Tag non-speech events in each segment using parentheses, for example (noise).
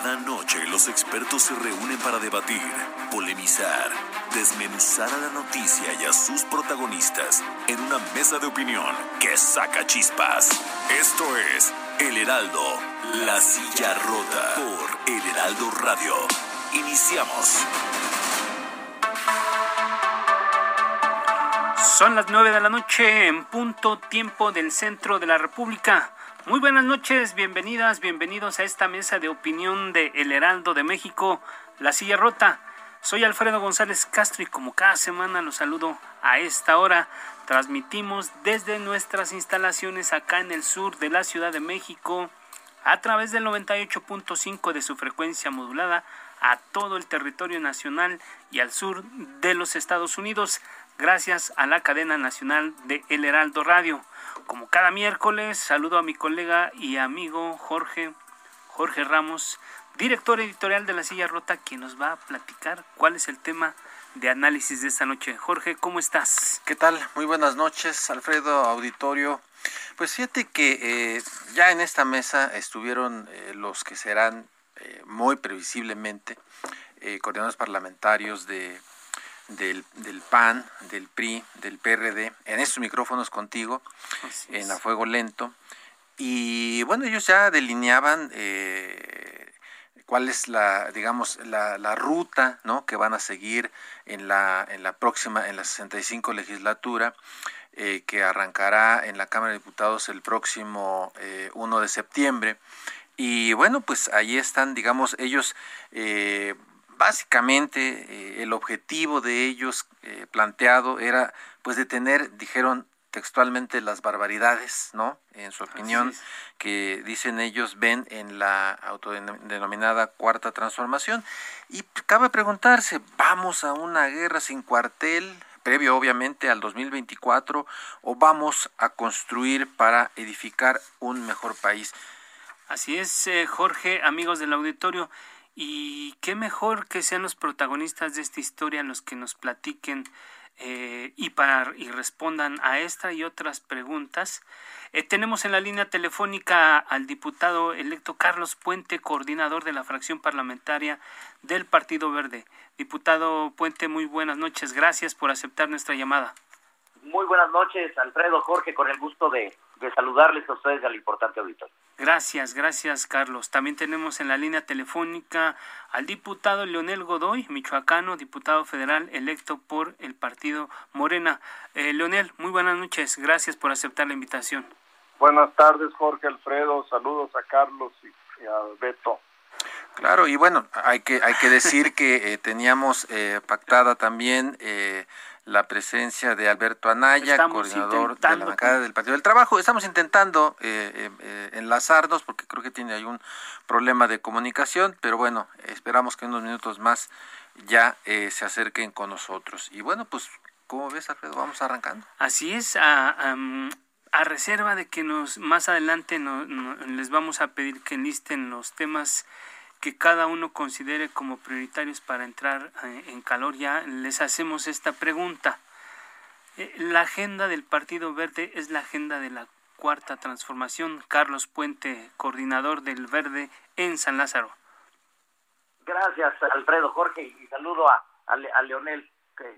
Cada noche los expertos se reúnen para debatir, polemizar, desmenuzar a la noticia y a sus protagonistas en una mesa de opinión que saca chispas. Esto es El Heraldo, la silla rota por El Heraldo Radio. Iniciamos. Son las nueve de la noche en punto tiempo del centro de la República. Muy buenas noches, bienvenidas, bienvenidos a esta mesa de opinión de El Heraldo de México, La Silla Rota. Soy Alfredo González Castro y como cada semana los saludo a esta hora. Transmitimos desde nuestras instalaciones acá en el sur de la Ciudad de México a través del 98.5 de su frecuencia modulada a todo el territorio nacional y al sur de los Estados Unidos gracias a la cadena nacional de El Heraldo Radio. Como cada miércoles, saludo a mi colega y amigo Jorge, Jorge Ramos, director editorial de La Silla Rota, quien nos va a platicar cuál es el tema de análisis de esta noche. Jorge, ¿cómo estás? ¿Qué tal? Muy buenas noches, Alfredo, auditorio. Pues fíjate que eh, ya en esta mesa estuvieron eh, los que serán eh, muy previsiblemente coordinadores parlamentarios de del, del, PAN, del PRI, del PRD, en estos micrófonos contigo, en A Fuego Lento. Y bueno, ellos ya delineaban eh, cuál es la, digamos, la, la, ruta ¿no? que van a seguir en la, en la próxima, en la 65 legislatura. Eh, que arrancará en la Cámara de Diputados el próximo 1 eh, de septiembre. Y bueno, pues ahí están, digamos, ellos eh, básicamente eh, el objetivo de ellos eh, planteado era pues detener, dijeron textualmente las barbaridades, ¿no? En su opinión, que dicen ellos ven en la autodenominada cuarta transformación. Y cabe preguntarse, ¿vamos a una guerra sin cuartel? previo obviamente al 2024 o vamos a construir para edificar un mejor país. Así es, eh, Jorge, amigos del auditorio. Y qué mejor que sean los protagonistas de esta historia los que nos platiquen eh, y, para, y respondan a esta y otras preguntas. Eh, tenemos en la línea telefónica al diputado electo Carlos Puente, coordinador de la fracción parlamentaria del Partido Verde. Diputado Puente, muy buenas noches. Gracias por aceptar nuestra llamada. Muy buenas noches, Alfredo, Jorge, con el gusto de, saludarles a ustedes al importante auditorio. Gracias, gracias, Carlos. También tenemos en la línea telefónica al diputado Leonel Godoy, michoacano, diputado federal electo por el partido Morena. Eh, Leonel, muy buenas noches. Gracias por aceptar la invitación. Buenas tardes, Jorge Alfredo. Saludos a Carlos y, a Beto. Claro, y bueno, hay que, hay que decir que eh, teníamos eh, pactada también eh, la presencia de Alberto Anaya, coordinador de la bancada del Partido del Trabajo. Estamos intentando eh, eh, eh, enlazarnos porque creo que tiene algún problema de comunicación, pero bueno, esperamos que en unos minutos más ya se acerquen con nosotros. Y bueno, pues, ¿cómo ves, Alfredo? Vamos arrancando. Así es, a, a, reserva de que nos más adelante les vamos a pedir que enlisten los temas que cada uno considere como prioritarios para entrar eh, en calor ya, les hacemos esta pregunta. Eh, la agenda del Partido Verde es la agenda de la cuarta transformación. Carlos Puente, coordinador del Verde en San Lázaro. Gracias, Alfredo Jorge, y saludo a, a, Leonel,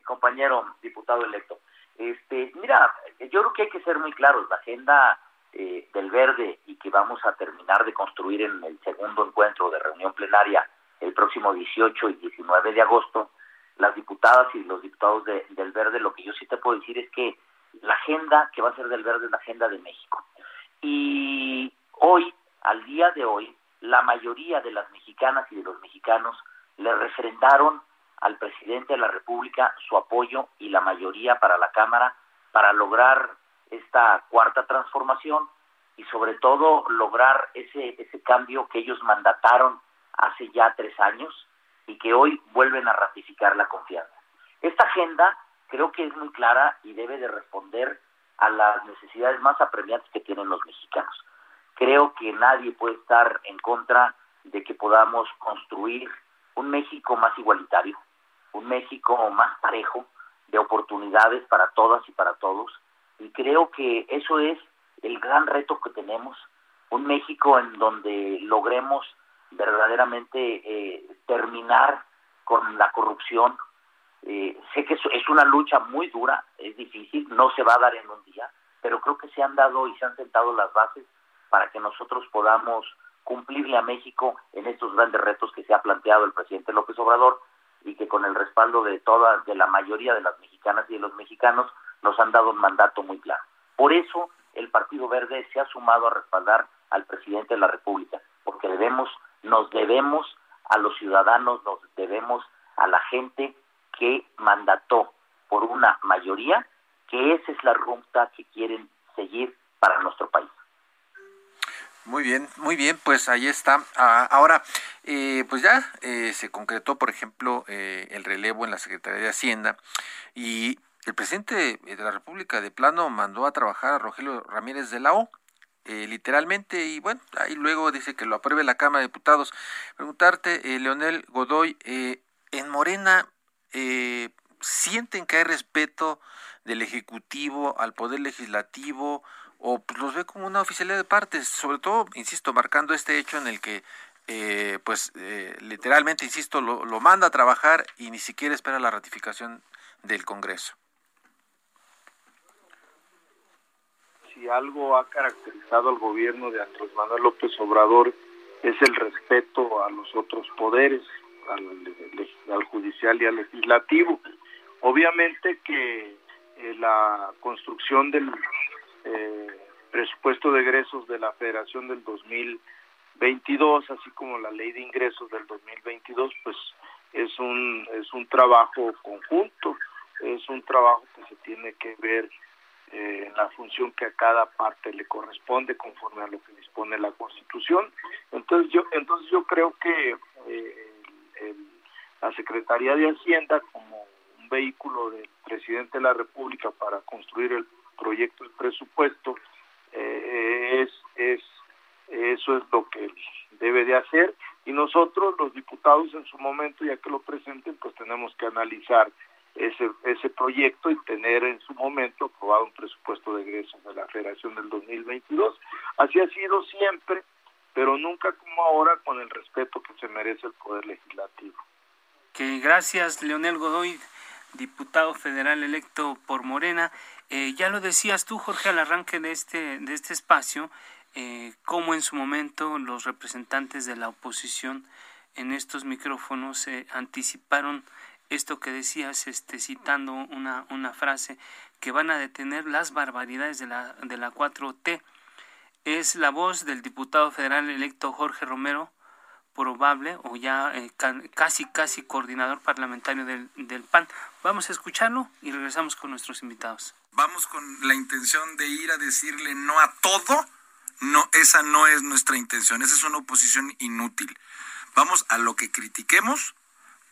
compañero diputado electo. Este, mira, yo creo que hay que ser muy claros, la agenda eh, del Verde y que vamos a terminar de construir en el segundo encuentro de reunión plenaria el próximo 18 y 19 de agosto, las diputadas y los diputados del Verde, lo que yo sí te puedo decir es que la agenda que va a ser del Verde es la agenda de México. Y hoy, al día de hoy, la mayoría de las mexicanas y de los mexicanos le refrendaron al presidente de la República su apoyo y la mayoría para la Cámara para lograr esta cuarta transformación y sobre todo lograr ese, ese cambio que ellos mandataron hace ya tres años y que hoy vuelven a ratificar la confianza. Esta agenda creo que es muy clara y debe de responder a las necesidades más apremiantes que tienen los mexicanos. Creo que nadie puede estar en contra de que podamos construir un México más igualitario, un México más parejo, de oportunidades para todas y para todos. Y creo que eso es el gran reto que tenemos, un México en donde logremos verdaderamente eh, terminar con la corrupción. Eh, sé que es una lucha muy dura, es difícil, no se va a dar en un día, pero creo que se han dado y se han sentado las bases para que nosotros podamos cumplirle a México en estos grandes retos que se ha planteado el presidente López Obrador y que con el respaldo de todas, de la mayoría de las mexicanas y de los mexicanos, nos han dado un mandato muy claro. Por eso el Partido Verde se ha sumado a respaldar al presidente de la República, porque debemos, nos debemos a los ciudadanos, nos debemos a la gente que mandató por una mayoría que esa es la ruta que quieren seguir para nuestro país. Muy bien, muy bien, pues ahí está. Ah, ahora, eh, pues ya eh, se concretó, por ejemplo, eh, el relevo en la Secretaría de Hacienda y el presidente de la República de plano mandó a trabajar a Rogelio Ramírez de la O. literalmente, y bueno, ahí luego dice que lo apruebe la Cámara de Diputados. Preguntarte, Leonel Godoy, en Morena, ¿sienten que hay respeto del Ejecutivo al Poder Legislativo? o pues, los ve como una oficialidad de partes, sobre todo, insisto, marcando este hecho en el que, eh, pues, eh, literalmente, insisto, lo, manda a trabajar y ni siquiera espera la ratificación del Congreso. Si algo ha caracterizado al gobierno de Andrés Manuel López Obrador es el respeto a los otros poderes, al, al judicial y al legislativo. Obviamente que eh, la construcción del eh, presupuesto de egresos de la Federación del 2022, así como la ley de ingresos del 2022, pues es un es un trabajo conjunto, es un trabajo que se tiene que ver eh, en la función que a cada parte le corresponde conforme a lo que dispone la Constitución. Entonces yo entonces yo creo que eh, la Secretaría de Hacienda como un vehículo del presidente de la República para construir el proyecto de presupuesto, eh, es, es, eso es lo que debe de hacer y nosotros los diputados en su momento, ya que lo presenten, pues tenemos que analizar ese, ese proyecto y tener en su momento aprobado un presupuesto de egresos de la Federación del 2022. Así ha sido siempre, pero nunca como ahora con el respeto que se merece el Poder Legislativo. Que gracias, Leonel Godoy, diputado federal electo por Morena. Eh, ya lo decías tú, Jorge, al arranque de este, de este espacio, eh, cómo en su momento los representantes de la oposición en estos micrófonos se anticiparon esto que decías, este, citando una, una frase, que van a detener las barbaridades de la, de la 4T. Es la voz del diputado federal electo Jorge Romero, probable o ya eh, casi casi coordinador parlamentario del, del PAN. Vamos a escucharlo y regresamos con nuestros invitados. Vamos con la intención de ir a decirle no a todo. No, esa no es nuestra intención. Esa es una oposición inútil. Vamos a lo que critiquemos,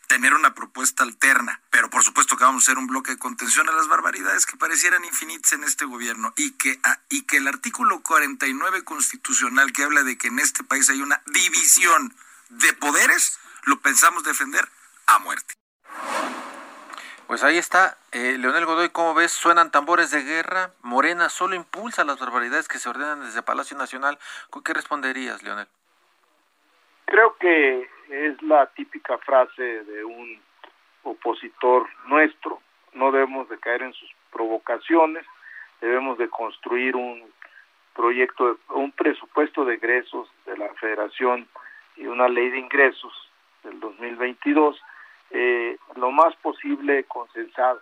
tener una propuesta alterna. Pero por supuesto que vamos a ser un bloque de contención a las barbaridades que parecieran infinitas en este gobierno y que, ah, y que el artículo 49 constitucional que habla de que en este país hay una división de poderes, lo pensamos defender a muerte. Pues ahí está, eh, Leonel Godoy, ¿cómo ves? Suenan tambores de guerra, Morena solo impulsa las barbaridades que se ordenan desde Palacio Nacional. ¿Qué responderías, Leonel? Creo que es la típica frase de un opositor nuestro, no debemos de caer en sus provocaciones, debemos de construir un proyecto, un presupuesto de egresos de la Federación y una ley de ingresos del 2022 eh, lo más posible consensado,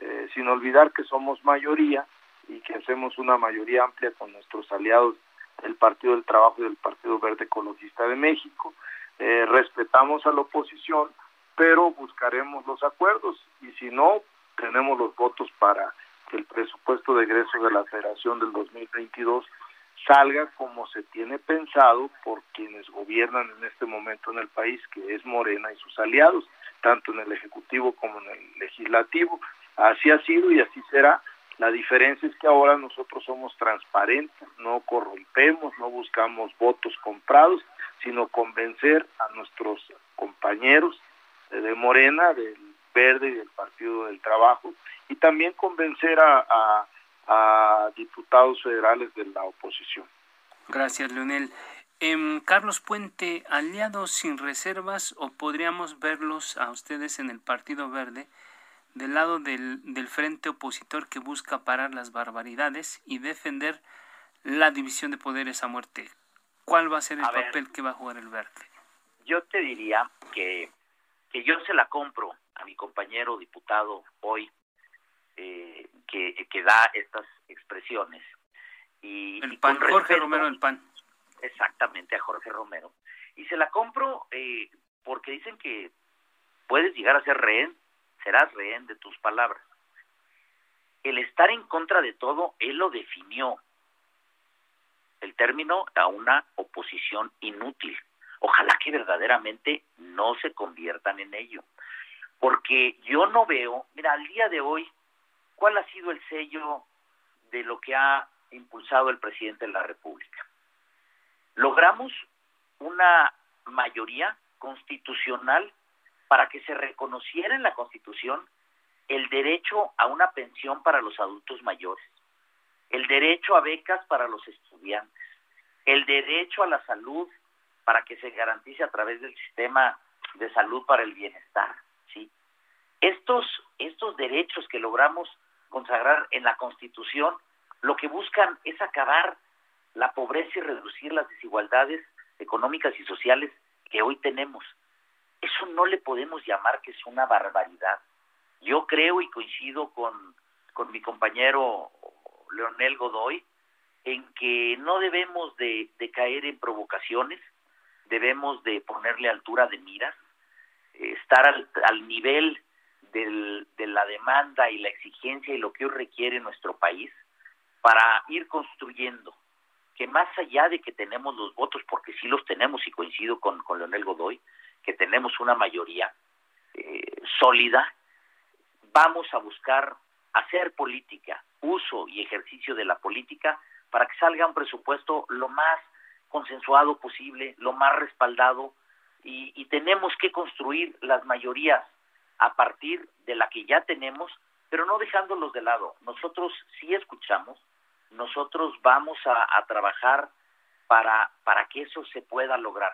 eh, sin olvidar que somos mayoría y que hacemos una mayoría amplia con nuestros aliados del Partido del Trabajo y del Partido Verde Ecologista de México. Eh, respetamos a la oposición, pero buscaremos los acuerdos y si no, tenemos los votos para que el presupuesto de egreso de la Federación del 2022 salga como se tiene pensado por quienes gobiernan en este momento en el país, que es Morena y sus aliados, tanto en el Ejecutivo como en el Legislativo. Así ha sido y así será. La diferencia es que ahora nosotros somos transparentes, no corrompemos, no buscamos votos comprados, sino convencer a nuestros compañeros de Morena, del Verde y del Partido del Trabajo, y también convencer a, a, diputados federales de la oposición. Gracias, Leonel. Em, Carlos Puente, aliados sin reservas o podríamos verlos a ustedes en el Partido Verde del lado del frente opositor que busca parar las barbaridades y defender la división de poderes a muerte. ¿Cuál va a ser el papel que va a jugar el Verde? Yo te diría que, que yo se la compro a mi compañero diputado hoy eh, que, que da estas expresiones. Y, el PAN, Jorge Romero del PAN. Exactamente, a Jorge Romero. Y se la compro eh, porque dicen que puedes llegar a ser rehén serás rehén de tus palabras. El estar en contra de todo, él lo definió. El término a una oposición inútil. Ojalá que verdaderamente no se conviertan en ello. Porque yo no veo, mira, al día de hoy, ¿cuál ha sido el sello de lo que ha impulsado el presidente de la República? Logramos una mayoría constitucional para que se reconociera en la Constitución el derecho a una pensión para los adultos mayores, el derecho a becas para los estudiantes, el derecho a la salud para que se garantice a través del sistema de salud para el bienestar, ¿sí? Estos estos derechos que logramos consagrar en la Constitución lo que buscan es acabar la pobreza y reducir las desigualdades económicas y sociales que hoy tenemos. Eso no le podemos llamar que es una barbaridad. Yo creo y coincido con, con mi compañero Leonel Godoy en que no debemos de, caer en provocaciones, debemos de ponerle altura de miras, estar al, nivel del, de la demanda y la exigencia y lo que hoy requiere nuestro país para ir construyendo que más allá de que tenemos los votos, porque sí los tenemos y coincido con, con Leonel Godoy, que tenemos una mayoría eh, sólida, vamos a buscar hacer política, uso y ejercicio de la política para que salga un presupuesto lo más consensuado posible, lo más respaldado y, y tenemos que construir las mayorías a partir de la que ya tenemos, pero no dejándolos de lado. Nosotros sí escuchamos, nosotros vamos a, a trabajar para, para que eso se pueda lograr.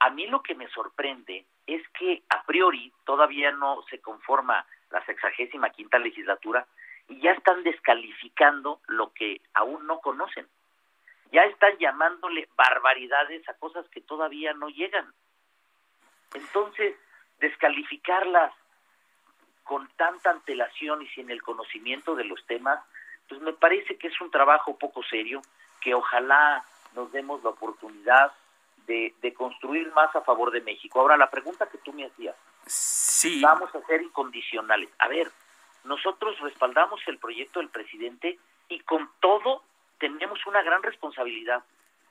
A mí lo que me sorprende es que a priori todavía no se conforma la sexagésima quinta legislatura y ya están descalificando lo que aún no conocen. Ya están llamándole barbaridades a cosas que todavía no llegan. Entonces, descalificarlas con tanta antelación y sin el conocimiento de los temas, pues me parece que es un trabajo poco serio, que ojalá nos demos la oportunidad de, construir más a favor de México. Ahora, la pregunta que tú me hacías. Sí. Vamos a ser incondicionales. A ver, nosotros respaldamos el proyecto del presidente y con todo tenemos una gran responsabilidad.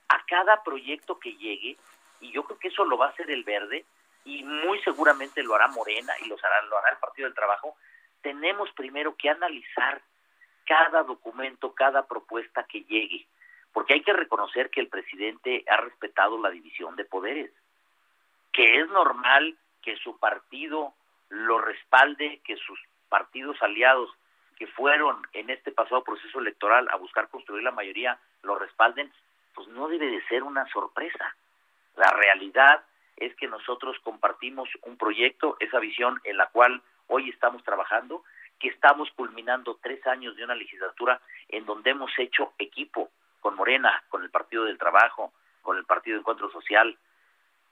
A cada proyecto que llegue, y yo creo que eso lo va a hacer el verde, y muy seguramente lo hará Morena y lo hará, lo hará el Partido del Trabajo, tenemos primero que analizar cada documento, cada propuesta que llegue porque hay que reconocer que el presidente ha respetado la división de poderes, que es normal que su partido lo respalde, que sus partidos aliados que fueron en este pasado proceso electoral a buscar construir la mayoría lo respalden, pues no debe de ser una sorpresa. La realidad es que nosotros compartimos un proyecto, esa visión en la cual hoy estamos trabajando, que estamos culminando tres años de una legislatura en donde hemos hecho equipo, con Morena, con el Partido del Trabajo, con el Partido de Encuentro Social,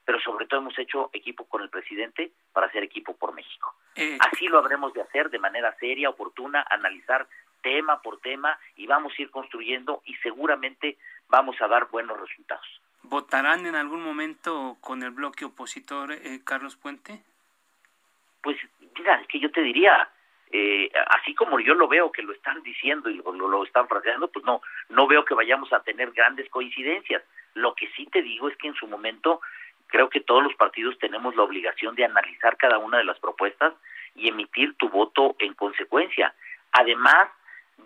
pero sobre todo hemos hecho equipo con el presidente para hacer equipo por México. Eh, Así lo habremos de hacer de manera seria, oportuna, analizar tema por tema y vamos a ir construyendo y seguramente vamos a dar buenos resultados. ¿Votarán en algún momento con el bloque opositor, eh, Carlos Puente? Pues mira, es que yo te diría, eh, así como yo lo veo que lo están diciendo y lo, lo, están fraseando, pues no, no veo que vayamos a tener grandes coincidencias. Lo que sí te digo es que en su momento creo que todos los partidos tenemos la obligación de analizar cada una de las propuestas y emitir tu voto en consecuencia. Además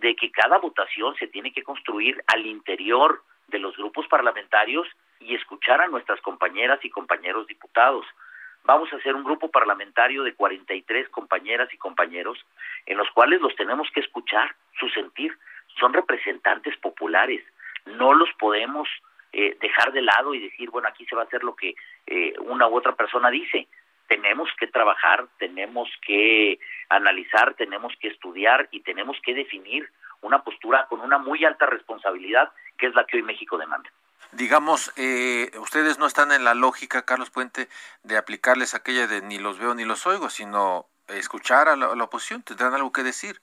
de que cada votación se tiene que construir al interior de los grupos parlamentarios y escuchar a nuestras compañeras y compañeros diputados. Vamos a hacer un grupo parlamentario de 43 compañeras y compañeros en los cuales los tenemos que escuchar, su sentir. Son representantes populares. No los podemos eh, dejar de lado y decir, bueno, aquí se va a hacer lo que eh, una u otra persona dice. Tenemos que trabajar, tenemos que analizar, tenemos que estudiar y tenemos que definir una postura con una muy alta responsabilidad, que es la que hoy México demanda digamos, eh, ustedes no están en la lógica, Carlos Puente, de aplicarles aquella de ni los veo ni los oigo, sino escuchar a la, oposición, tendrán algo que decir.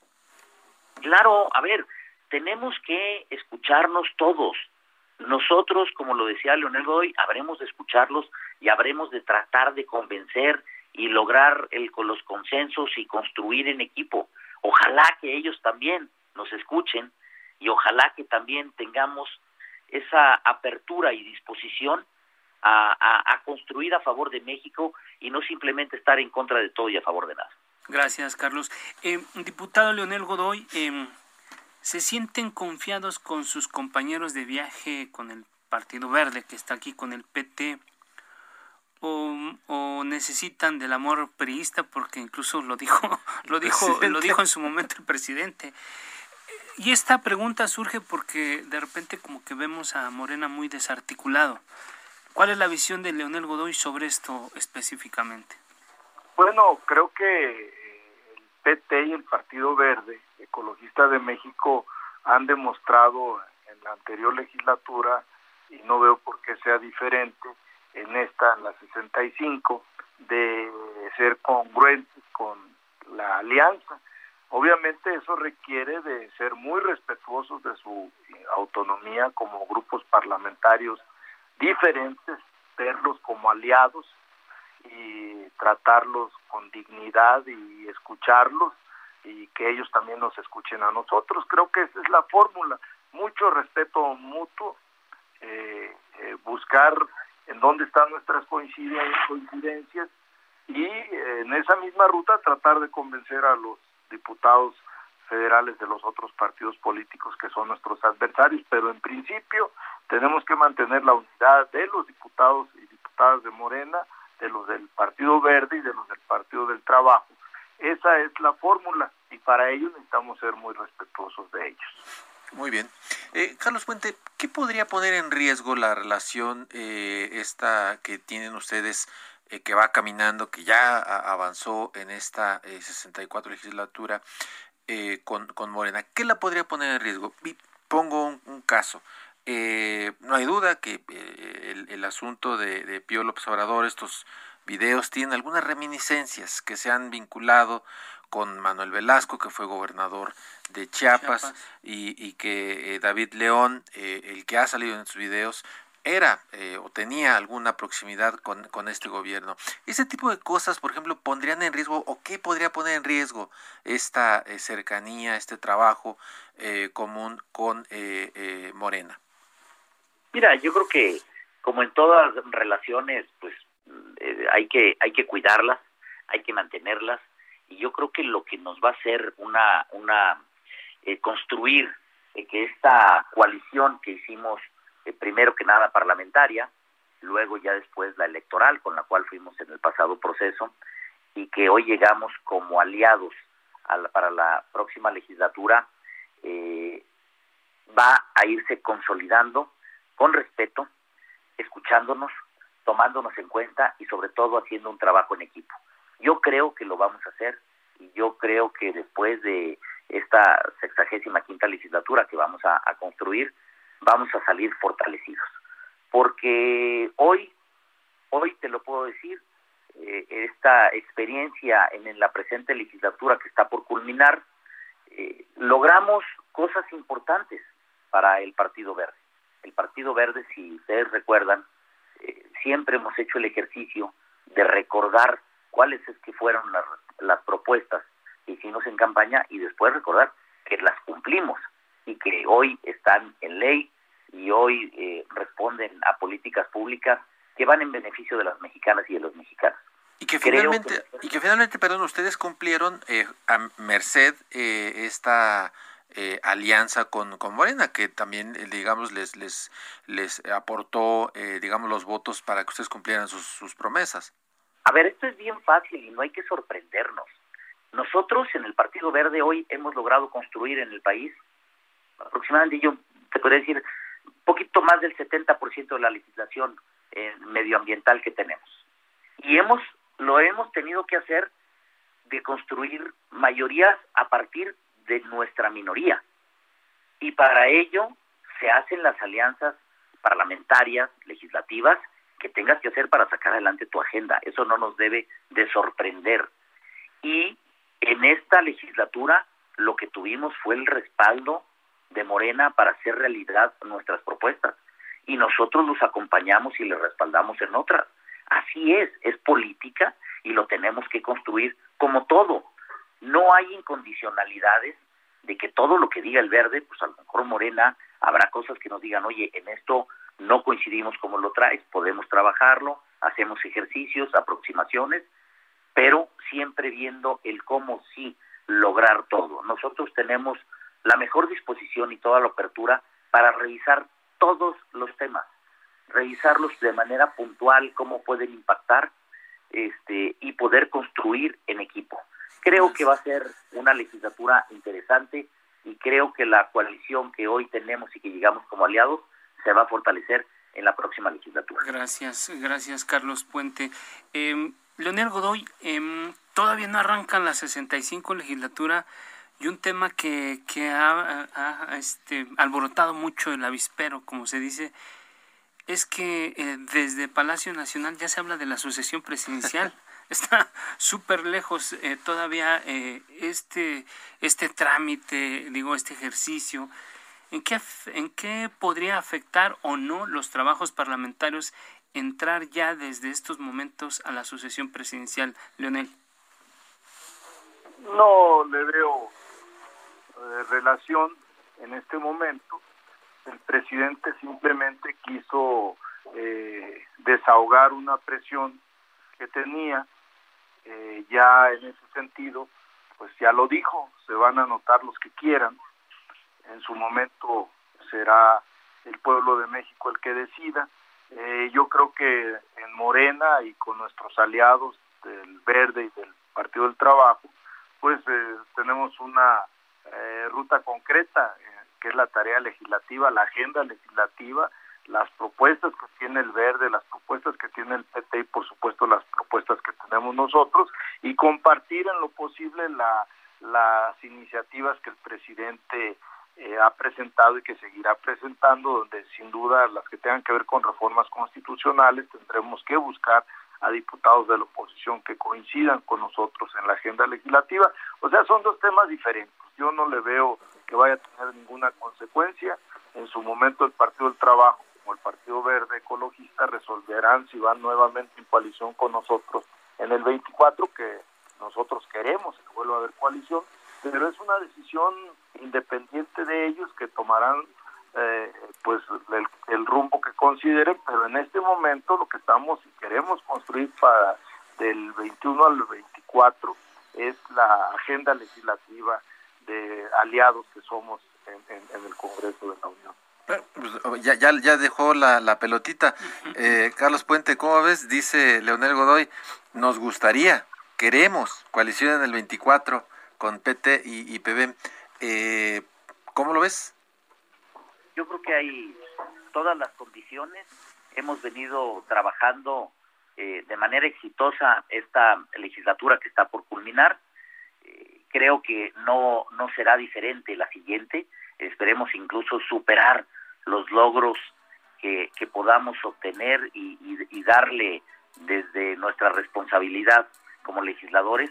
Claro, a ver, tenemos que escucharnos todos. Nosotros, como lo decía Leonel Goy, habremos de escucharlos y habremos de tratar de convencer y lograr el, con los consensos y construir en equipo. Ojalá que ellos también nos escuchen y ojalá que también tengamos esa apertura y disposición a, construir a favor de México y no simplemente estar en contra de todo y a favor de nada. Gracias, Carlos. Eh, diputado Leonel Godoy, eh, ¿se sienten confiados con sus compañeros de viaje con el Partido Verde que está aquí con el PT? O, o, necesitan del amor priista porque incluso lo dijo (laughs) lo dijo lo dijo en su momento el presidente y esta pregunta surge porque de repente como que vemos a Morena muy desarticulado. ¿Cuál es la visión de Leonel Godoy sobre esto específicamente? Bueno, creo que PT y el Partido Verde, Ecologista de México, han demostrado en la anterior legislatura, y no veo por qué sea diferente en esta, en la 65, de ser congruentes con la alianza. Obviamente eso requiere de ser muy respetuosos de su autonomía como grupos parlamentarios diferentes, verlos como aliados y tratarlos con dignidad y escucharlos y que ellos también nos escuchen a nosotros. Creo que esa es la fórmula. Mucho respeto mutuo, eh, eh, buscar en dónde están nuestras coincidencias y eh, en esa misma ruta tratar de convencer a los diputados federales de los otros partidos políticos que son nuestros adversarios, pero en principio tenemos que mantener la unidad de los diputados y diputadas de Morena, de los del Partido Verde y de los del Partido del Trabajo. Esa es la fórmula y para ello necesitamos ser muy respetuosos de ellos. Muy bien. Eh, Carlos Puente, ¿qué podría poner en riesgo la relación eh, esta que tienen ustedes eh, que va caminando, que ya avanzó en esta 64 eh, legislatura eh, con, con, Morena. ¿Qué la podría poner en riesgo? pongo un, caso. No hay duda que el, asunto de, de Pío López Obrador, estos videos, tienen algunas reminiscencias que se han vinculado con Manuel Velasco, que fue gobernador de Chiapas, Y, y, que David León, el que ha salido en sus videos, era eh, o tenía alguna proximidad con, con, este gobierno. Ese tipo de cosas, por ejemplo, pondrían en riesgo o qué podría poner en riesgo esta eh, cercanía, este trabajo eh, común con Morena. Mira, yo creo que como en todas relaciones, pues hay que hay que cuidarlas, hay que mantenerlas y yo creo que lo que nos va a hacer una una construir que esta coalición que hicimos eh, primero que nada parlamentaria, luego ya después la electoral, con la cual fuimos en el pasado proceso, y que hoy llegamos como aliados para la próxima legislatura, eh, va a irse consolidando con respeto, escuchándonos, tomándonos en cuenta y sobre todo haciendo un trabajo en equipo. Yo creo que lo vamos a hacer y yo creo que después de esta sexagésima quinta legislatura que vamos a construir, vamos a salir fortalecidos. Porque hoy, hoy te lo puedo decir, eh, esta experiencia en, la presente legislatura que está por culminar, eh, logramos cosas importantes para el Partido Verde. El Partido Verde, si ustedes recuerdan, eh, siempre hemos hecho el ejercicio de recordar cuáles es que fueron las, las propuestas que hicimos en campaña y después recordar que las cumplimos y que hoy están en ley y hoy eh, responden a políticas públicas que van en beneficio de las mexicanas y de los mexicanos. Y que finalmente, y que finalmente, perdón, ustedes cumplieron eh, a merced eh, esta eh, alianza con, con Morena, que también, eh, digamos, les, les, les aportó, eh, digamos, los votos para que ustedes cumplieran sus, promesas. A ver, esto es bien fácil y no hay que sorprendernos. Nosotros en el Partido Verde hoy hemos logrado construir en el país aproximadamente, yo te podría decir, un poquito más del 70% de la legislación medioambiental que tenemos. Y hemos lo hemos tenido que hacer de construir mayorías a partir de nuestra minoría. Y para ello se hacen las alianzas parlamentarias, legislativas, que tengas que hacer para sacar adelante tu agenda. Eso no nos debe de sorprender. Y en esta legislatura lo que tuvimos fue el respaldo de Morena para hacer realidad nuestras propuestas. Y nosotros los acompañamos y les respaldamos en otras. Así es, es política y lo tenemos que construir como todo. No hay incondicionalidades de que todo lo que diga el verde, pues a lo mejor Morena habrá cosas que nos digan, oye, en esto no coincidimos como lo traes, podemos trabajarlo, hacemos ejercicios, aproximaciones, pero siempre viendo el cómo sí lograr todo. Nosotros tenemos la mejor disposición y toda la apertura para revisar todos los temas, revisarlos de manera puntual, cómo pueden impactar este, y poder construir en equipo. Creo que va a ser una legislatura interesante y creo que la coalición que hoy tenemos y que llegamos como aliados se va a fortalecer en la próxima legislatura. Gracias, gracias Carlos Puente. Eh, Leonel Godoy, eh, todavía no arrancan la 65 legislatura y un tema que, que ha, ha, este, alborotado mucho el avispero, como se dice, es que eh, desde Palacio Nacional ya se habla de la sucesión presidencial. (laughs) Está (laughs) súper lejos eh, todavía eh, este, este trámite, digo, este ejercicio. ¿En qué, ¿En qué podría afectar o no los trabajos parlamentarios entrar ya desde estos momentos a la sucesión presidencial, Leonel? No le veo relación en este momento el presidente simplemente quiso eh, desahogar una presión que tenía, eh, ya en ese sentido, pues ya lo dijo, se van a anotar los que quieran, en su momento será el pueblo de México el que decida. Eh, yo creo que en Morena y con nuestros aliados del Verde y del Partido del Trabajo, pues eh, tenemos una eh, ruta concreta que es la tarea legislativa, la agenda legislativa, las propuestas que tiene el Verde, las propuestas que tiene el PT y por supuesto las propuestas que tenemos nosotros y compartir en lo posible la, las iniciativas que el presidente eh, ha presentado y que seguirá presentando, donde sin duda las que tengan que ver con reformas constitucionales tendremos que buscar a diputados de la oposición que coincidan con nosotros en la agenda legislativa. O sea, son dos temas diferentes. Yo no le veo que vaya a tener ninguna consecuencia. En su momento el Partido del Trabajo como el Partido Verde Ecologista resolverán si van nuevamente en coalición con nosotros en el 24, que nosotros queremos que vuelva a haber coalición, pero es una decisión independiente de ellos que tomarán eh, pues el, rumbo que consideren, pero en este momento lo que estamos y queremos construir para del 21 al 24 es la agenda legislativa de aliados que somos en, en el Congreso de la Unión. Pues, ya, ya, ya dejó la, la pelotita. Eh, Carlos Puente, ¿cómo ves? Dice Leonel Godoy, nos gustaría, queremos coalición en el 24 con PT y, y PB. Eh, ¿Cómo lo ves? Yo creo que hay todas las condiciones. Hemos venido trabajando eh, de manera exitosa esta legislatura que está por culminar creo que no, no será diferente la siguiente. Esperemos incluso superar los logros que, que podamos obtener y, darle desde nuestra responsabilidad como legisladores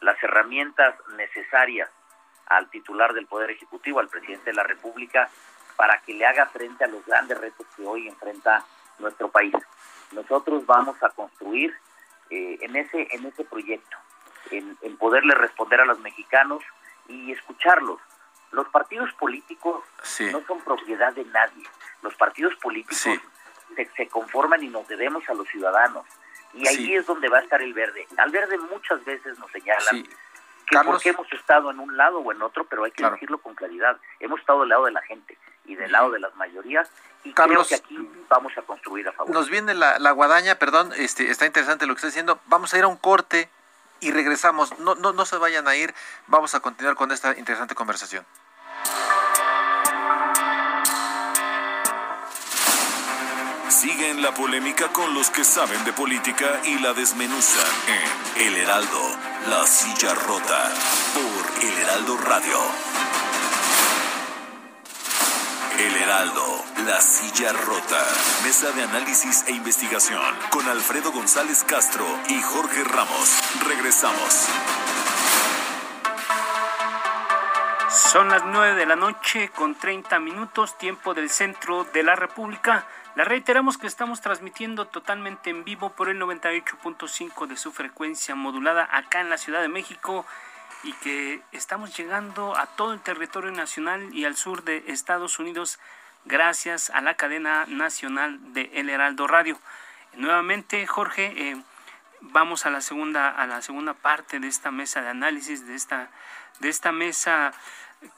las herramientas necesarias al titular del Poder Ejecutivo, al presidente de la República, para que le haga frente a los grandes retos que hoy enfrenta nuestro país. Nosotros vamos a construir eh, en ese en ese proyecto en, poderle responder a los mexicanos y escucharlos. Los partidos políticos no son propiedad de nadie. Los partidos políticos se, conforman y nos debemos a los ciudadanos. Y ahí es donde va a estar el verde. Al verde muchas veces nos señalan que porque hemos estado en un lado o en otro, pero hay que decirlo con claridad. Hemos estado del lado de la gente y del lado de las mayorías y creo que aquí vamos a construir a favor. Nos viene la, la guadaña, perdón, este, está interesante lo que está diciendo. Vamos a ir a un corte y regresamos. No, no, no se vayan a ir. Vamos a continuar con esta interesante conversación. Sigue en la polémica con los que saben de política y la desmenuzan en El Heraldo, La Silla Rota, por El Heraldo Radio. El Heraldo, La Silla Rota, Mesa de Análisis e Investigación, con Alfredo González Castro y Jorge Ramos. Regresamos. Son las 9 de la noche con 30 minutos, tiempo del centro de la República. La reiteramos que estamos transmitiendo totalmente en vivo por el 98.5 de su frecuencia modulada acá en la Ciudad de México y que estamos llegando a todo el territorio nacional y al sur de Estados Unidos gracias a la cadena nacional de El Heraldo Radio. Nuevamente, Jorge, eh, vamos a la segunda a la segunda parte de esta mesa de análisis de esta de esta mesa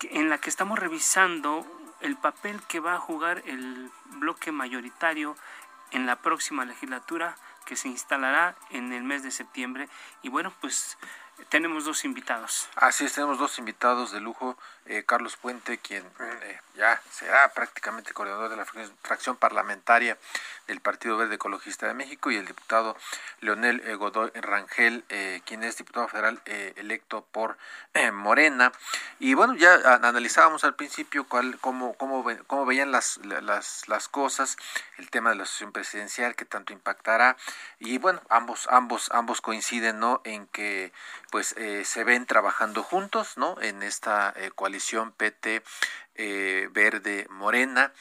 en la que estamos revisando el papel que va a jugar el bloque mayoritario en la próxima legislatura que se instalará en el mes de septiembre y bueno pues tenemos dos invitados. Así es, tenemos dos invitados de lujo. Eh, Carlos Puente, quien eh, ya será prácticamente coordinador de la fracción parlamentaria del Partido Verde Ecologista de México, y el diputado Leonel eh, Godoy Rangel, quien es diputado federal electo por Morena. Y bueno, ya analizábamos al principio cuál, cómo, cómo, cómo veían las, las, las cosas, el tema de la asociación presidencial, que tanto impactará. Y bueno, ambos, ambos, ambos coinciden ¿no? en que pues se ven trabajando juntos ¿no? en esta coalición coalición PT eh, Verde Morena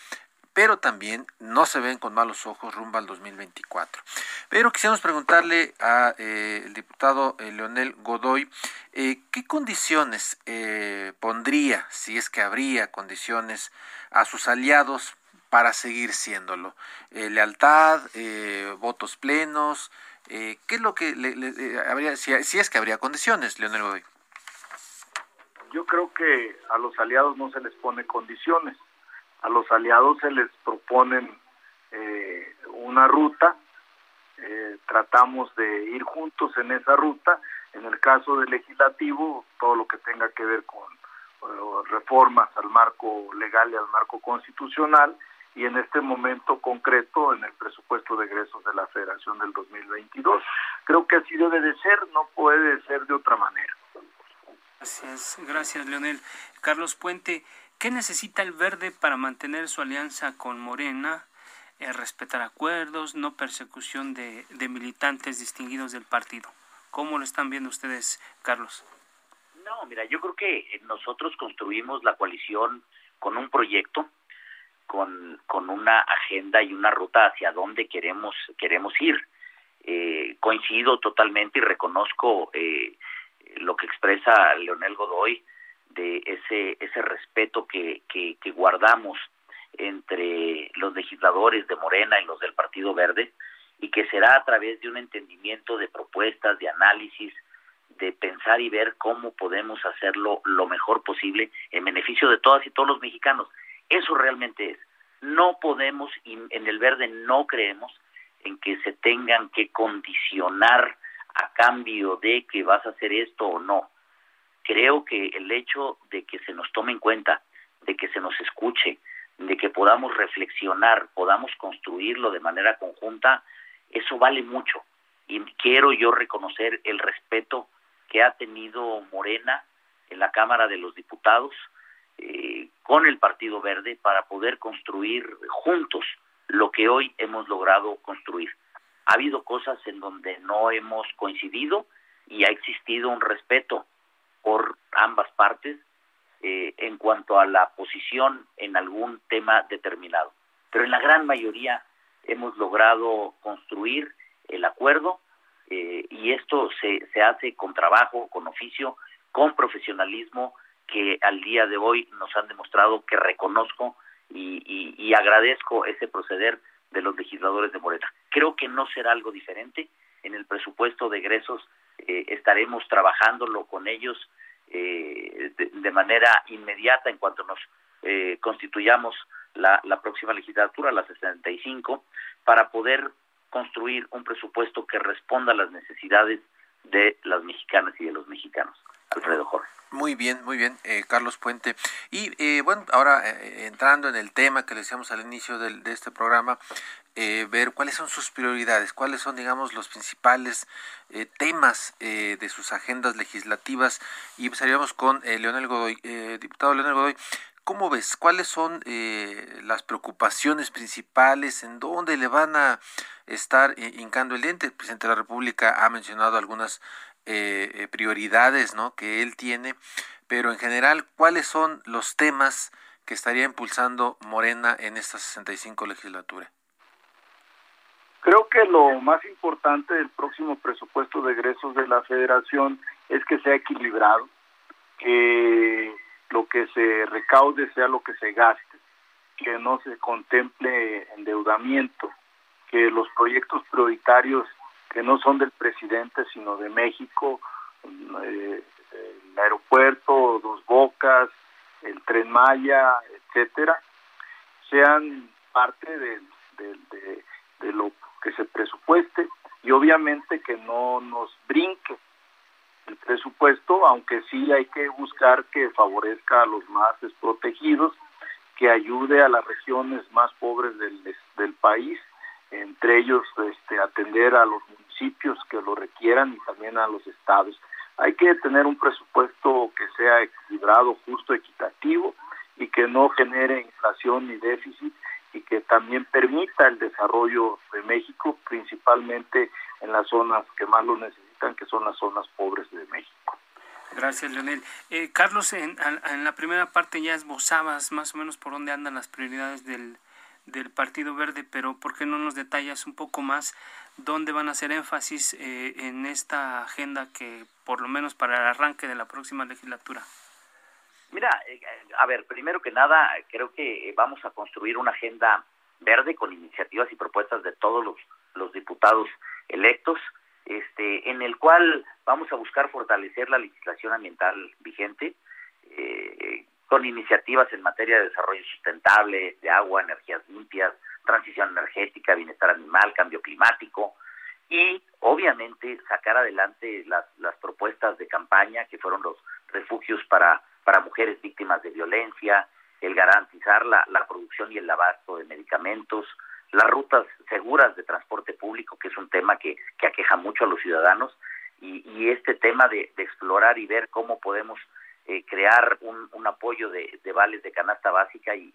pero también no se ven con malos ojos rumbo al 2024. Pero quisiéramos preguntarle al eh, diputado eh, Leonel Godoy qué condiciones pondría, si es que habría condiciones, a sus aliados para seguir siéndolo. lealtad, votos plenos, ¿qué es lo que le, habría, si, si, es que habría condiciones, Leonel Godoy? Yo creo que a los aliados no se les pone condiciones, a los aliados se les proponen eh, una ruta, eh, tratamos de ir juntos en esa ruta, en el caso del legislativo, todo lo que tenga que ver con eh, reformas al marco legal y al marco constitucional, y en este momento concreto en el presupuesto de egresos de la Federación del 2022. Creo que así debe de ser, no puede ser de otra manera. Gracias, gracias Leonel. Carlos Puente, ¿qué necesita el verde para mantener su alianza con Morena? Eh, respetar acuerdos, no persecución de, militantes distinguidos del partido. ¿Cómo lo están viendo ustedes, Carlos? No, mira, yo creo que nosotros construimos la coalición con un proyecto, con, con una agenda y una ruta hacia dónde queremos, queremos ir. Eh, coincido totalmente y reconozco eh, lo que expresa Leonel Godoy de ese ese respeto que, que, guardamos entre los legisladores de Morena y los del Partido Verde y que será a través de un entendimiento de propuestas, de análisis, de pensar y ver cómo podemos hacerlo lo mejor posible en beneficio de todas y todos los mexicanos. Eso realmente es. No podemos, en el verde no creemos en que se tengan que condicionar a cambio de que vas a hacer esto o no. Creo que el hecho de que se nos tome en cuenta, de que se nos escuche, de que podamos reflexionar, podamos construirlo de manera conjunta, eso vale mucho. Y quiero yo reconocer el respeto que ha tenido Morena en la Cámara de los Diputados eh, con el Partido Verde para poder construir juntos lo que hoy hemos logrado construir ha habido cosas en donde no hemos coincidido y ha existido un respeto por ambas partes eh, en cuanto a la posición en algún tema determinado. Pero en la gran mayoría hemos logrado construir el acuerdo eh, y esto se, se hace con trabajo, con oficio, con profesionalismo que al día de hoy nos han demostrado que reconozco y, y, agradezco ese proceder de los legisladores de Morena. Creo que no será algo diferente. En el presupuesto de egresos eh, estaremos trabajándolo con ellos eh, de, manera inmediata en cuanto nos eh, constituyamos la, la próxima legislatura, la 65, para poder construir un presupuesto que responda a las necesidades de las mexicanas y de los mexicanos. Alfredo Jorge. Muy bien, muy bien, eh, Carlos Puente. Y eh, bueno, ahora eh, entrando en el tema que le decíamos al inicio del, de este programa, ver cuáles son sus prioridades, cuáles son, digamos, los principales temas de sus agendas legislativas. Y empezaríamos con Leonel Godoy. diputado Leonel Godoy, ¿cómo ves? ¿Cuáles son las preocupaciones principales? ¿En dónde le van a estar hincando el diente? El presidente de la República ha mencionado algunas eh, eh, prioridades ¿no? que él tiene, pero en general, ¿cuáles son los temas que estaría impulsando Morena en esta 65 legislatura? Creo que lo más importante del próximo presupuesto de egresos de la federación es que sea equilibrado, que lo que se recaude sea lo que se gaste, que no se contemple endeudamiento, que los proyectos prioritarios que no son del presidente, sino de México, eh, el aeropuerto, Dos Bocas, el Tren Maya, etcétera, sean parte de, de, lo que se presupueste y obviamente que no nos brinque el presupuesto, aunque sí hay que buscar que favorezca a los más desprotegidos, que ayude a las regiones más pobres del país, entre ellos este, atender a los municipios que lo requieran y también a los estados. Hay que tener un presupuesto que sea equilibrado, justo, equitativo y que no genere inflación ni déficit y que también permita el desarrollo de México, principalmente en las zonas que más lo necesitan, que son las zonas pobres de México. Gracias, Leonel. Eh, Carlos, en, en, la primera parte ya esbozabas más o menos por dónde andan las prioridades del, del Partido Verde, pero ¿por qué no nos detallas un poco más dónde van a hacer énfasis eh, en esta agenda que por lo menos para el arranque de la próxima legislatura? Mira, eh, a ver, primero que nada, creo que vamos a construir una agenda verde con iniciativas y propuestas de todos los, los diputados electos, este, en el cual vamos a buscar fortalecer la legislación ambiental vigente, eh, con iniciativas en materia de desarrollo sustentable, de agua, energías limpias, transición energética, bienestar animal, cambio climático. Y obviamente sacar adelante las, las propuestas de campaña que fueron los refugios para, mujeres víctimas de violencia, el garantizar la, la producción y el abasto de medicamentos, las rutas seguras de transporte público, que es un tema que, que aqueja mucho a los ciudadanos, y, este tema de explorar y ver cómo podemos eh, crear un, un apoyo de, de, vales de canasta básica y,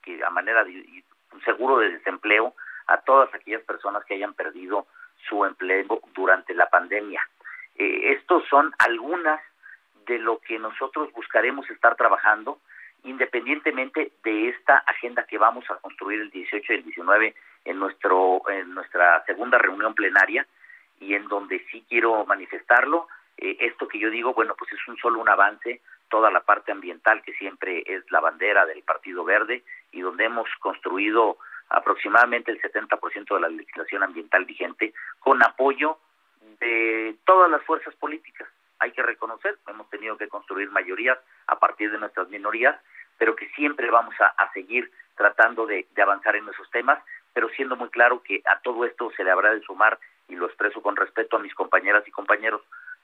que a manera de seguro de desempleo a todas aquellas personas que hayan perdido su empleo durante la pandemia. Eh, estos son algunas de lo que nosotros buscaremos estar trabajando independientemente de esta agenda que vamos a construir el 18 y el 19 en nuestro en nuestra segunda reunión plenaria y en donde sí quiero manifestarlo eh, esto que yo digo, bueno, pues es un solo un avance, toda la parte ambiental que siempre es la bandera del Partido Verde y donde hemos construido aproximadamente el 70% de la legislación ambiental vigente con apoyo de todas las fuerzas políticas. Hay que reconocer, hemos tenido que construir mayorías a partir de nuestras minorías, pero que siempre vamos a, seguir tratando de, de avanzar en esos temas, pero siendo muy claro que a todo esto se le habrá de sumar, y lo expreso con respeto a mis compañeras y compañeros,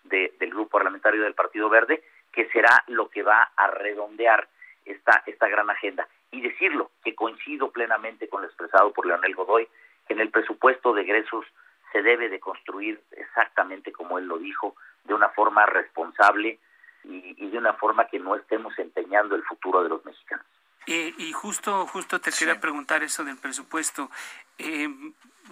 del grupo parlamentario del Partido Verde, que será lo que va a redondear esta, esta gran agenda. Y decirlo, que coincido plenamente con lo expresado por Leonel Godoy, que en el presupuesto de egresos se debe de construir exactamente como él lo dijo, de una forma responsable y, de una forma que no estemos empeñando el futuro de los mexicanos. Eh, y justo, justo te quería preguntar eso del presupuesto. Eh,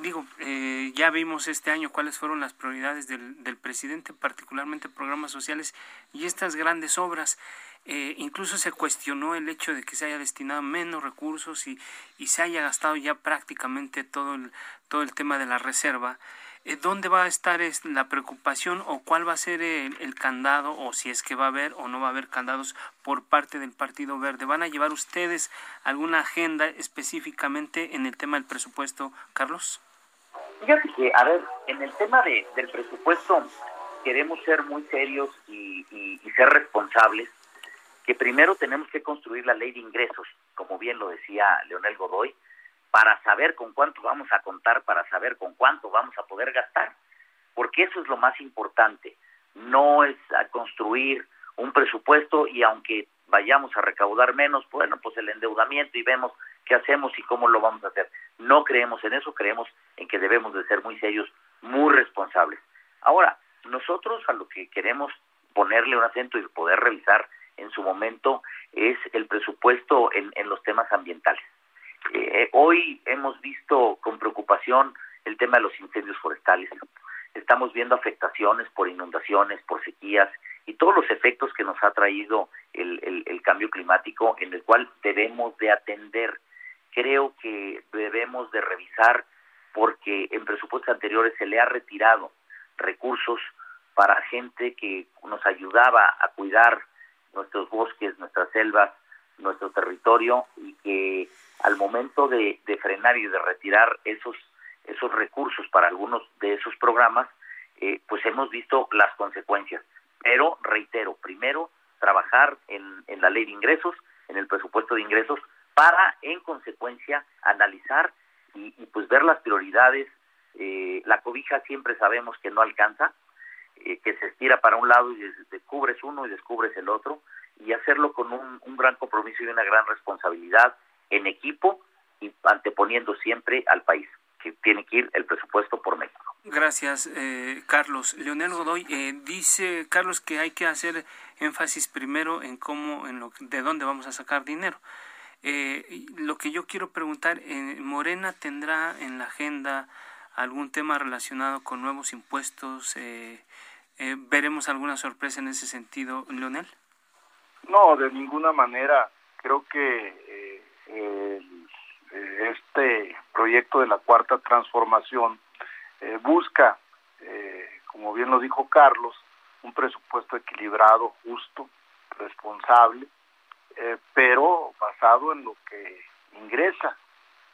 digo, eh, ya vimos este año cuáles fueron las prioridades del, del presidente, particularmente programas sociales y estas grandes obras. Eh, incluso se cuestionó el hecho de que se haya destinado menos recursos y, y se haya gastado ya prácticamente todo el, todo el tema de la reserva. Eh, ¿dónde va a estar la preocupación o cuál va a ser el, candado o si es que va a haber o no va a haber candados por parte del Partido Verde? ¿Van a llevar ustedes alguna agenda específicamente en el tema del presupuesto, Carlos? Fíjate que, a ver, en el tema de, del presupuesto queremos ser muy serios y, y ser responsables, que primero tenemos que construir la ley de ingresos, como bien lo decía Leonel Godoy, para saber con cuánto vamos a contar, para saber con cuánto vamos a poder gastar, porque eso es lo más importante, no es a construir un presupuesto y aunque vayamos a recaudar menos, bueno, pues el endeudamiento y vemos qué hacemos y cómo lo vamos a hacer. No creemos en eso, creemos en que debemos de ser muy serios, muy responsables. Ahora, nosotros a lo que queremos ponerle un acento y poder revisar en su momento es el presupuesto en, en los temas ambientales. Eh, hoy hemos visto con preocupación el tema de los incendios forestales. Estamos viendo afectaciones por inundaciones, por sequías y todos los efectos que nos ha traído el, el, cambio climático en el cual debemos de atender. Creo que debemos de revisar porque en presupuestos anteriores se le ha retirado recursos para gente que nos ayudaba a cuidar nuestros bosques, nuestras selvas, nuestro territorio y que al momento de, frenar y de retirar esos esos recursos para algunos de esos programas, eh, pues hemos visto las consecuencias. Pero reitero, primero trabajar en, en la ley de ingresos, en el presupuesto de ingresos, para en consecuencia analizar y, pues ver las prioridades. Eh, la cobija siempre sabemos que no alcanza, eh, que se estira para un lado y descubres uno y descubres el otro, y hacerlo con un, un gran compromiso y una gran responsabilidad en equipo y anteponiendo siempre al país, que tiene que ir el presupuesto por México. Gracias, eh, Carlos. Leonel Godoy eh, dice, Carlos, que hay que hacer énfasis primero en cómo, en lo, de dónde vamos a sacar dinero. Eh, lo que yo quiero preguntar, ¿Morena tendrá en la agenda algún tema relacionado con nuevos impuestos? ¿Veremos alguna sorpresa en ese sentido, Leonel? No, de ninguna manera. Creo que eh, este proyecto de la cuarta transformación eh, busca, eh, como bien lo dijo Carlos, un presupuesto equilibrado, justo, responsable, pero basado en lo que ingresa,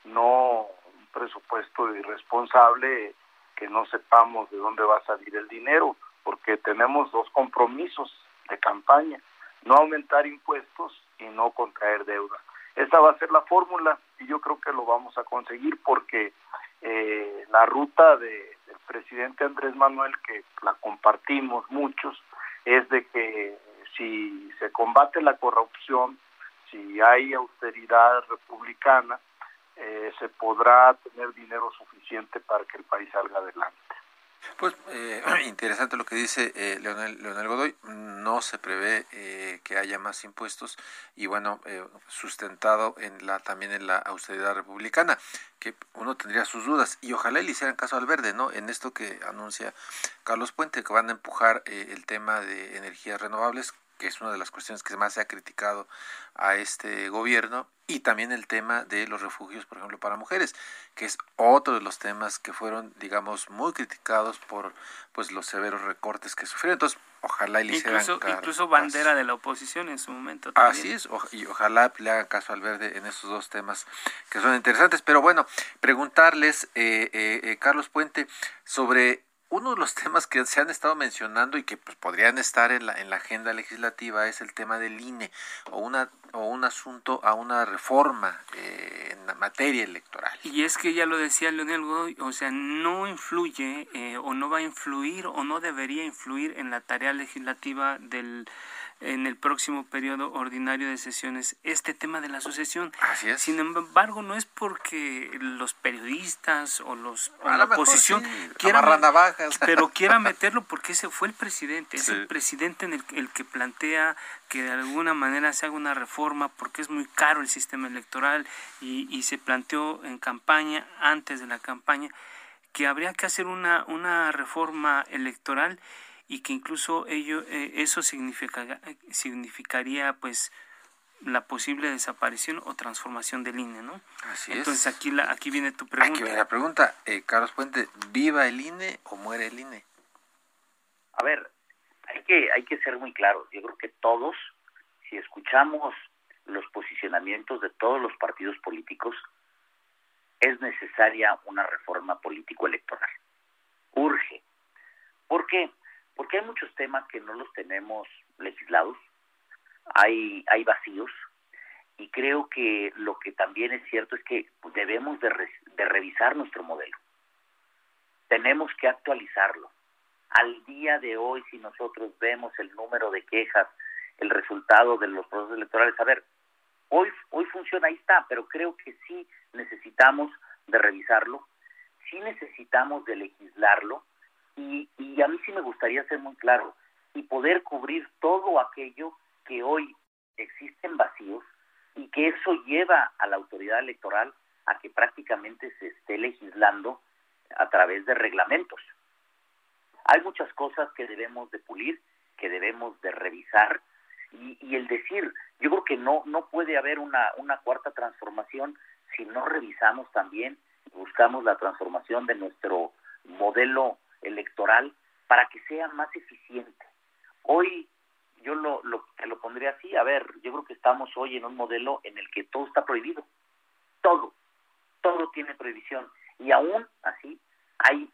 no un presupuesto irresponsable que no sepamos de dónde va a salir el dinero, porque tenemos dos compromisos de campaña, no aumentar impuestos y no contraer deuda. Esa va a ser la fórmula y yo creo que lo vamos a conseguir porque eh, la ruta de, del presidente Andrés Manuel, que la compartimos muchos, es de que si se combate la corrupción, si hay austeridad republicana, eh, se podrá tener dinero suficiente para que el país salga adelante. Pues eh, (clears throat) interesante lo que dice eh, Leonel, Leonel, Godoy. No se prevé eh, que haya más impuestos y bueno, eh, sustentado en la también en la austeridad republicana, que uno tendría sus dudas y ojalá le hicieran caso al verde, ¿no? En esto que anuncia Carlos Puente, que van a empujar el tema de energías renovables, que es una de las cuestiones que más se ha criticado a este gobierno y también el tema de los refugios, por ejemplo, para mujeres, que es otro de los temas que fueron, digamos, muy criticados por pues los severos recortes que sufrieron. Entonces, ojalá le hicieran incluso, incluso bandera de la oposición en su momento. También. Así es, y ojalá le hagan caso al verde en esos dos temas que son interesantes. Pero bueno, preguntarles, eh, eh, eh Carlos Puente, sobre uno de los temas que se han estado mencionando y que pues, podrían estar en la, en la agenda legislativa es el tema del INE o, una, o un asunto a una reforma eh, en la materia electoral. Y es que ya lo decía Leonel Godoy, o sea, no influye eh, o no va a influir o no debería influir en la tarea legislativa del en el próximo periodo ordinario de sesiones este tema de la asociación. Así Sin embargo, no es porque los periodistas o los la oposición quieran, pero (laughs) quiera meterlo porque ese fue el presidente, es el presidente en el, el, que plantea que de alguna manera se haga una reforma porque es muy caro el sistema electoral y, y se planteó en campaña, antes de la campaña, que habría que hacer una, una reforma electoral y que incluso ello, eh, eso significa, significaría pues la posible desaparición o transformación del INE, ¿no? Así Entonces es. aquí la, aquí viene tu pregunta. Aquí viene la pregunta, eh, Carlos Puente, ¿viva el INE o muere el INE? A ver, hay que, hay que ser muy claros. Yo creo que todos, si escuchamos los posicionamientos de todos los partidos políticos, es necesaria una reforma político-electoral. Urge. ¿Por qué? Porque hay muchos temas que no los tenemos legislados, hay, hay vacíos, y creo que lo que también es cierto es que debemos de, re- de revisar nuestro modelo. Tenemos que actualizarlo. Al día de hoy, si nosotros vemos el número de quejas, el resultado de los procesos electorales, a ver, hoy, hoy funciona, ahí está, pero creo que sí necesitamos de revisarlo, sí necesitamos de legislarlo, y, y a mí sí me gustaría ser muy claro y poder cubrir todo aquello que hoy existen vacíos y que eso lleva a la autoridad electoral a que prácticamente se esté legislando a través de reglamentos. Hay muchas cosas que debemos de pulir, que debemos de revisar y, y el decir, yo creo que no no puede haber una una cuarta transformación si no revisamos también y buscamos la transformación de nuestro modelo electoral para que sea más eficiente. Hoy yo lo, lo, te lo pondría así, a ver, yo creo que estamos hoy en un modelo en el que todo está prohibido, todo, todo tiene prohibición y aún así hay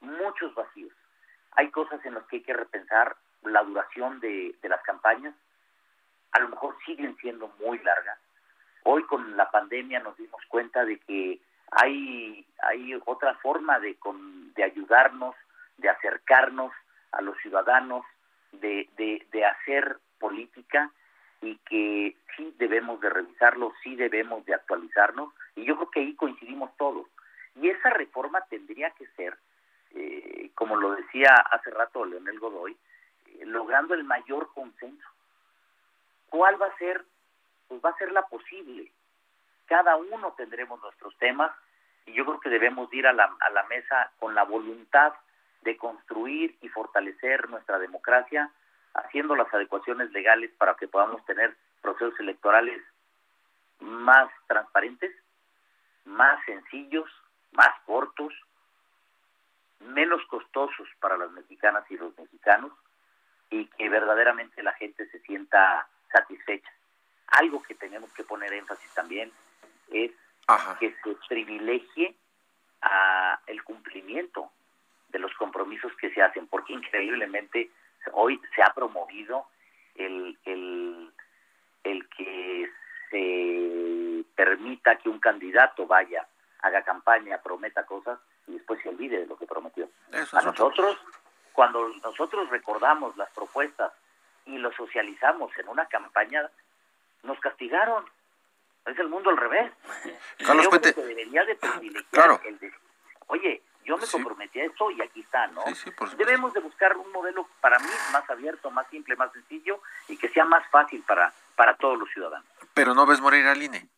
muchos vacíos. Hay cosas en las que hay que repensar la duración de, de las campañas, a lo mejor siguen siendo muy largas. Hoy con la pandemia nos dimos cuenta de que hay, hay otra forma de, con, de ayudarnos, de acercarnos a los ciudadanos, de, de, de hacer política y que sí debemos de revisarlo, sí debemos de actualizarnos y yo creo que ahí coincidimos todos. Y esa reforma tendría que ser, eh, como lo decía hace rato Leonel Godoy, eh, logrando el mayor consenso. ¿Cuál va a ser? Pues va a ser la posible. Cada uno tendremos nuestros temas y yo creo que debemos ir a la, a la mesa con la voluntad de construir y fortalecer nuestra democracia, haciendo las adecuaciones legales para que podamos tener procesos electorales más transparentes, más sencillos, más cortos, menos costosos para las mexicanas y los mexicanos y que verdaderamente la gente se sienta satisfecha. Algo que tenemos que poner énfasis también es Ajá. que se privilegie a el cumplimiento de los compromisos que se hacen, porque increíblemente hoy se ha promovido el, el, el que se permita que un candidato vaya, haga campaña, prometa cosas y después se olvide de lo que prometió. Eso A nosotros, cuando nosotros recordamos las propuestas y lo socializamos en una campaña, nos castigaron. Es el mundo al revés. Carlos Yo Puente. creo que debería de privilegiar Claro. el de, oye, yo me Sí. comprometí a esto y aquí está, ¿no? Sí, sí, por supuesto. Debemos de buscar un modelo para mí más abierto, más simple, más sencillo y que sea más fácil para, para todos los ciudadanos. Pero no ves morir al INE.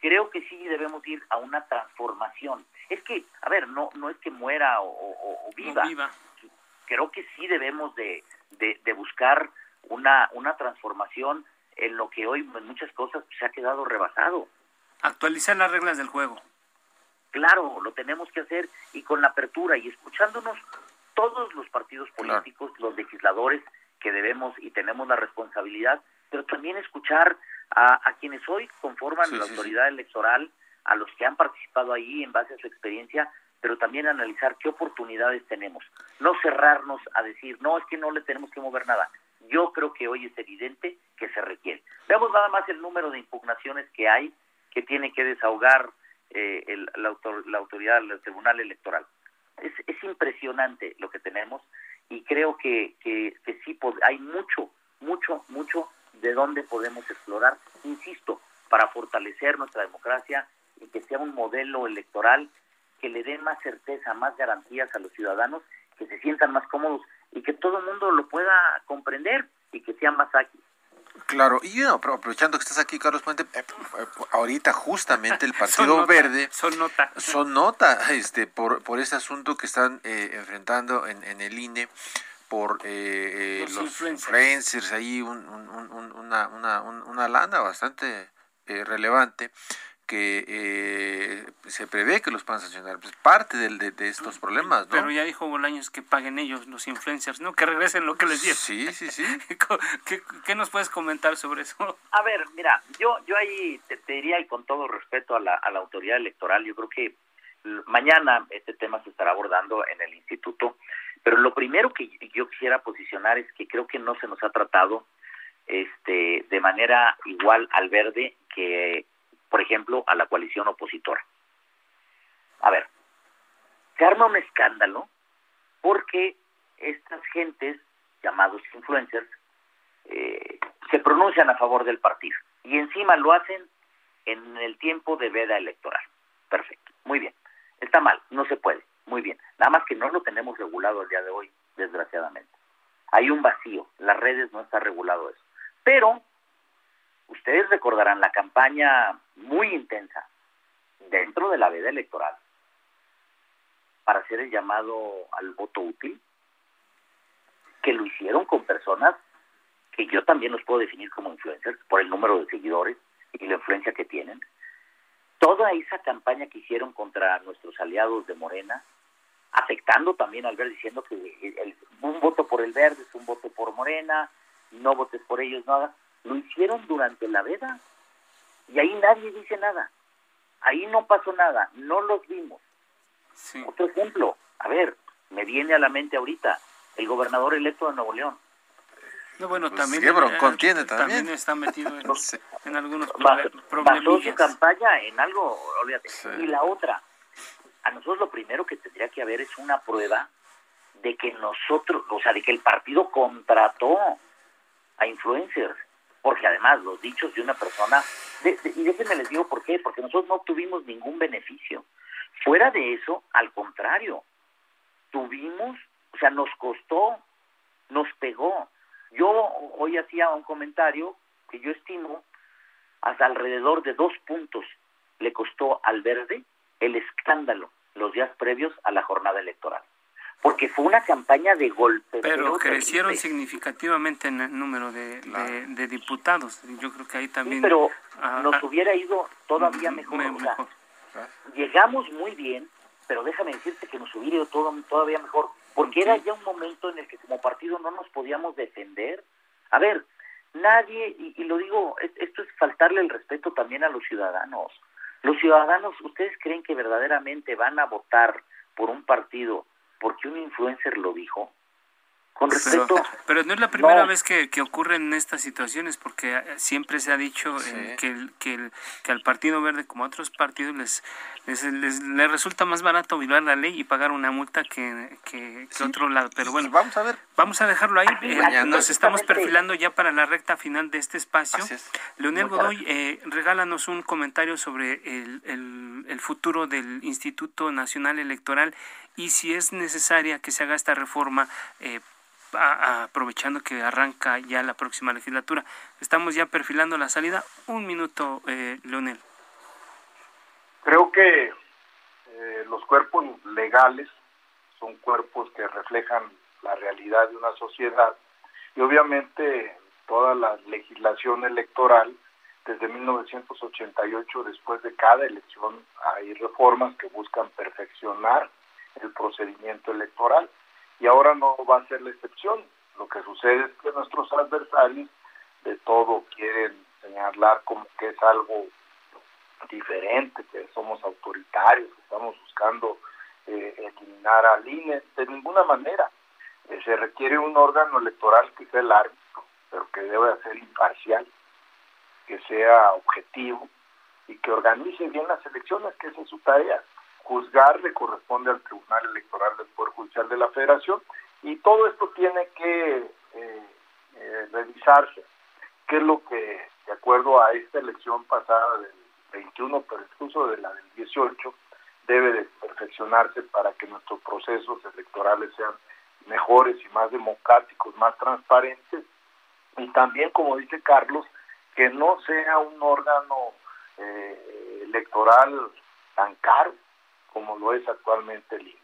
creo que sí debemos ir a una transformación. Es que, a ver, no no es que muera o, o- o viva. No, viva. Creo que sí debemos de, de, de buscar una, una transformación en lo que hoy en muchas cosas se ha quedado rebasado. Actualizar las reglas del juego. Claro, lo tenemos que hacer y con la apertura y escuchándonos todos los partidos Claro. políticos, los legisladores que debemos y tenemos la responsabilidad, pero también escuchar a, a quienes hoy conforman Sí, la sí, sí. autoridad electoral, a los que han participado ahí en base a su experiencia, pero también analizar qué oportunidades tenemos. No cerrarnos a decir, no, es que no le tenemos que mover nada. Yo creo que hoy es evidente que se requiere. Veamos nada más el número de impugnaciones que hay que tiene que desahogar eh, el- la, la autoridad del Tribunal Electoral. Es, es impresionante lo que tenemos y creo que, que, sí hay mucho, mucho, mucho de donde podemos explorar, insisto, para fortalecer nuestra democracia y que sea un modelo electoral que le dé más certeza, más garantías a los ciudadanos, que se sientan más cómodos y que todo el mundo lo pueda comprender y que sea más ágil. Claro, y bueno, pero aprovechando que estás aquí, Carlos Puente, eh, eh, ahorita justamente el (laughs) Son Partido nota, Verde Son nota. son nota este por, por este asunto que están eh, enfrentando en, en el INE por eh, los, influencers. ahí una, una, una, lana bastante relevante que eh, se prevé que los puedan sancionar. Pues parte del, de, estos problemas, ¿no? Pero ya dijo Bolaños que paguen ellos, los influencers, ¿no? Que regresen lo que les dieron. Sí, sí, sí. (laughs) ¿Qué, nos puedes comentar sobre eso? A ver, mira, yo, yo ahí te, diría, y con todo respeto a la, a la autoridad electoral, yo creo que mañana este tema se estará abordando en el instituto, pero lo primero que yo quisiera posicionar es que creo que no se nos ha tratado este de manera igual al verde que por ejemplo, a la coalición opositora. A ver, se arma un escándalo porque estas gentes, llamados influencers, eh, se pronuncian a favor del partido y encima lo hacen en el tiempo de veda electoral. Perfecto, muy bien. Está mal, no se puede, muy bien. Nada más que no lo tenemos regulado el día de hoy, desgraciadamente. Hay un vacío, las redes no está regulado eso. Pero ustedes recordarán la campaña muy intensa dentro de la veda electoral para hacer el llamado al voto útil, que lo hicieron con personas que yo también los puedo definir como influencers por el número de seguidores y la influencia que tienen. Toda esa campaña que hicieron contra nuestros aliados de Morena, afectando también al verde, diciendo que un voto por el verde es un voto por Morena, no votes por ellos, nada lo hicieron durante la veda y ahí nadie dice nada. Ahí no pasó nada, no los vimos. Otro ejemplo, a ver, me viene a la mente ahorita el gobernador electo de Nuevo León. No, bueno, pues también, eh, contiene, también. está metido en, (laughs) algunos problemas. Basó su campaña en algo, olvídate. Y la otra, a nosotros lo primero que tendría que haber es una prueba de que nosotros, o sea, de que el partido contrató a influencers porque además los dichos de una persona, y déjenme les digo por qué, porque nosotros no tuvimos ningún beneficio. Fuera de eso, al contrario, tuvimos, o sea, nos costó, nos pegó. Yo hoy hacía un comentario que yo estimo hasta alrededor de dos puntos le costó al verde el escándalo los días previos a la jornada electoral porque fue una campaña de golpe. Pero crecieron significativamente en el número de, diputados. Yo creo que ahí también... pero nos hubiera ido todavía mejor. Llegamos muy bien, pero déjame decirte que nos hubiera ido todo, todavía mejor, porque era ya un momento en el que como partido no nos podíamos defender. A ver, nadie, y, y lo digo, esto es faltarle el respeto también a los ciudadanos. Los ciudadanos, ¿ustedes creen que verdaderamente van a votar por un partido porque un influencer lo dijo. Con respecto, pero, no es la primera vez que, que, ocurren estas situaciones, porque siempre se ha dicho eh, que, que, que, al Partido Verde, como a otros partidos, les, les, les, resulta más barato violar la ley y pagar una multa que, que, otro lado. Pero bueno, vamos a ver. Vamos a dejarlo ahí. Eh, nos estamos perfilando ya para la recta final de este espacio. Leonel Godoy, eh, regálanos un comentario sobre el, el, el futuro del Instituto Nacional Electoral y si es necesaria que se haga esta reforma eh, aprovechando que arranca ya la próxima legislatura. Estamos ya perfilando la salida. Un minuto, eh, Leonel. Creo que eh, los cuerpos legales son cuerpos que reflejan la realidad de una sociedad y obviamente toda la legislación electoral desde 1988 después de cada elección hay reformas que buscan perfeccionar el procedimiento electoral. Y ahora no va a ser la excepción. Lo que sucede es que nuestros adversarios de todo quieren señalar como que es algo diferente, que somos autoritarios, que estamos buscando eh, eliminar al INE. De ninguna manera. Eh, se requiere un órgano electoral que sea el árbitro, pero que debe ser imparcial, que sea objetivo y que organice bien las elecciones, que esa es su tarea juzgar le corresponde al Tribunal Electoral del Poder Judicial de la Federación y todo esto tiene que eh, eh, revisarse. ¿Qué es lo que, de acuerdo a esta elección pasada del 21, pero incluso de la del 18, debe de perfeccionarse para que nuestros procesos electorales sean mejores y más democráticos, más transparentes y también, como dice Carlos, que no sea un órgano eh, electoral tan caro como lo es actualmente el INE.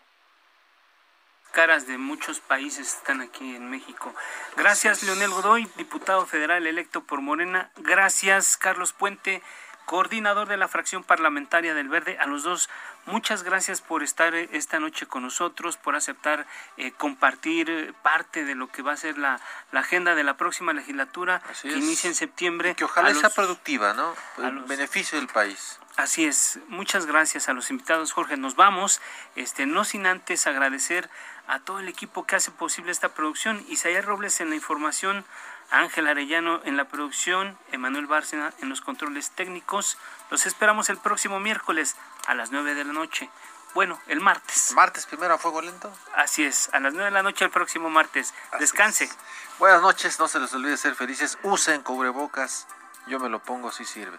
caras de muchos países están aquí en México. Gracias, Leonel Godoy, diputado federal electo por Morena. Gracias, Carlos Puente, coordinador de la fracción parlamentaria del Verde. A los dos, muchas gracias por estar esta noche con nosotros, por aceptar eh, compartir eh, parte de lo que va a ser la, agenda de la próxima legislatura que inicia en septiembre. que ojalá sea productiva, ¿no? El beneficio del país. Así es. Muchas gracias a los invitados, Jorge. Nos vamos, este, no sin antes agradecer a todo el equipo que hace posible esta producción. Isaías Robles en la información, Ángel Arellano en la producción, Emanuel Bárcena en los controles técnicos. Los esperamos el próximo miércoles a las 9 de la noche. Bueno, el martes. ¿Martes primero a fuego lento? Así es, a las 9 de la noche el próximo martes. Descanse. Buenas noches, no se les olvide ser felices. Usen cubrebocas. Yo me lo pongo si sirve.